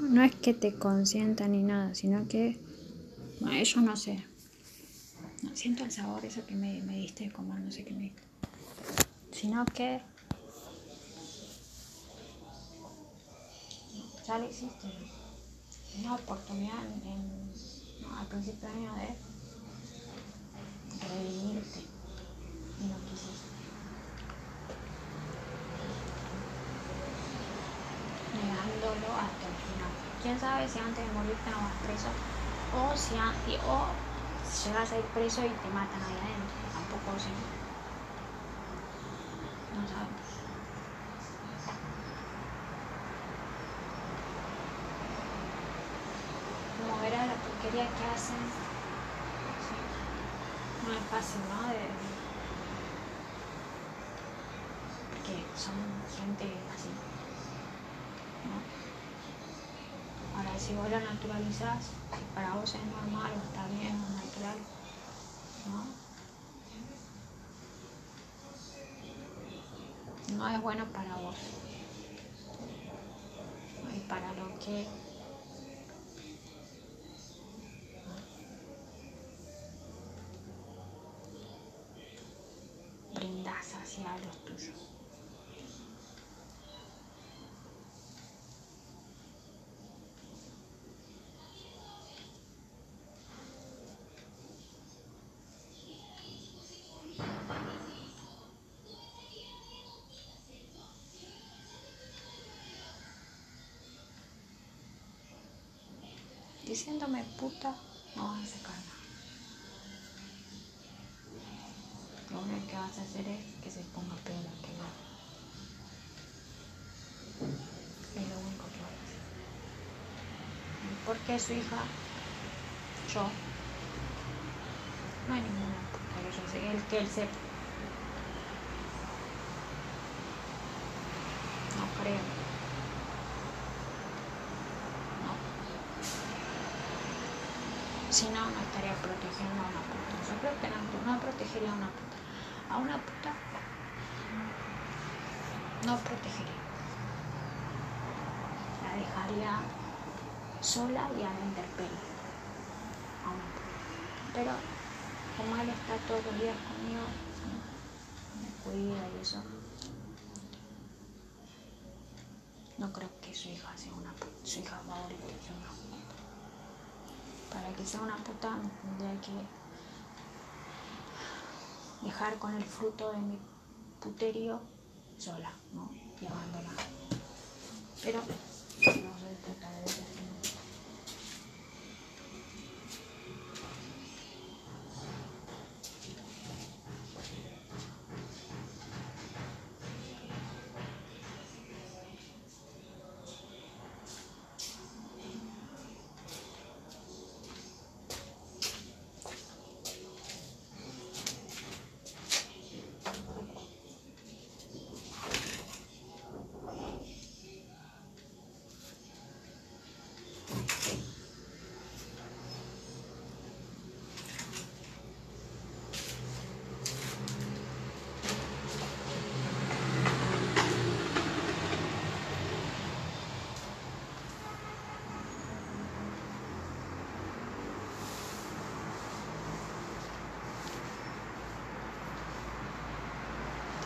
No, es que te consientan ni nada, sino que, bueno, yo no sé. Siento el sabor eso que me, me diste de comer, no sé qué me diste. Sino que ya lo hiciste. Una oportunidad en, al principio de año de redimirte y no quisiste. Negándolo hasta. Quién sabe si antes de morirte no vas preso o si a- o llegas a ir preso y te matan ahí adentro. Tampoco sé. No sabemos. Como verás la porquería que hacen. No es fácil, ¿no? De, porque son gente así. ¿no? Ahora, si vos lo naturalizás, si para vos es normal o está bien o natural, ¿no? No es bueno para vos. Y para lo que brindás hacia los tuyos. Diciéndome puta, no vas a sacar nada. Lo único que vas a hacer es que se ponga peor que yo. Es lo único que vas a hacer. ¿Por qué su hija? Yo. No hay ninguna puta que yo sé, el que él sepa. No creo. Si no, no estaría protegiendo a una puta. Yo creo que no, no protegería a una puta. A una puta no protegería. La dejaría sola y a la intemperie. A una puta. Pero como él está todos los días conmigo, me cuida y eso, no creo que su hija sea una puta. Su hija favorita una puta. Para que sea una puta me tendría que dejar con el fruto de mi puterío sola, ¿no? Y abandonada. Pero no soy puta de veras, ¿no?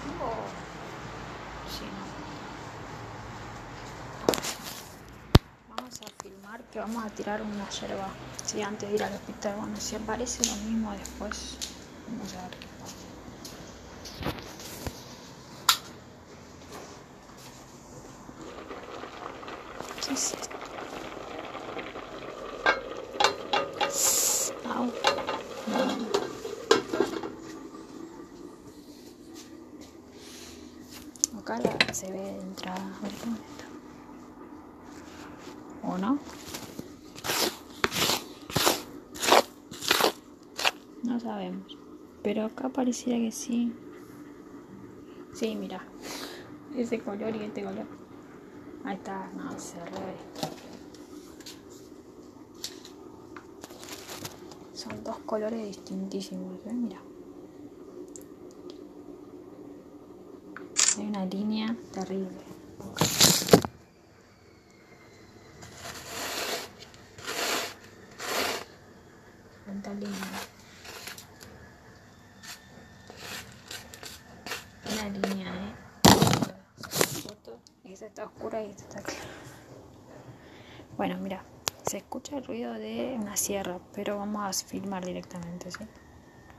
Tengo. Sí, no. Vamos que vamos a tirar una yerba. Sí, antes de ir al hospital. Bueno, si aparece lo mismo después, vamos a ver qué pasa. Se ve entrada. ¿O no? sabemos. Pero acá pareciera que sí. Sí, mira. Ese color y este color. Ahí está. No, se re. Son dos colores distintísimos. ¿eh? Mira. Hay una línea terrible. Tanta línea. Esta está oscura y esta está clara. Bueno, mira, se escucha el ruido de una sierra, pero vamos a filmar directamente, ¿sí?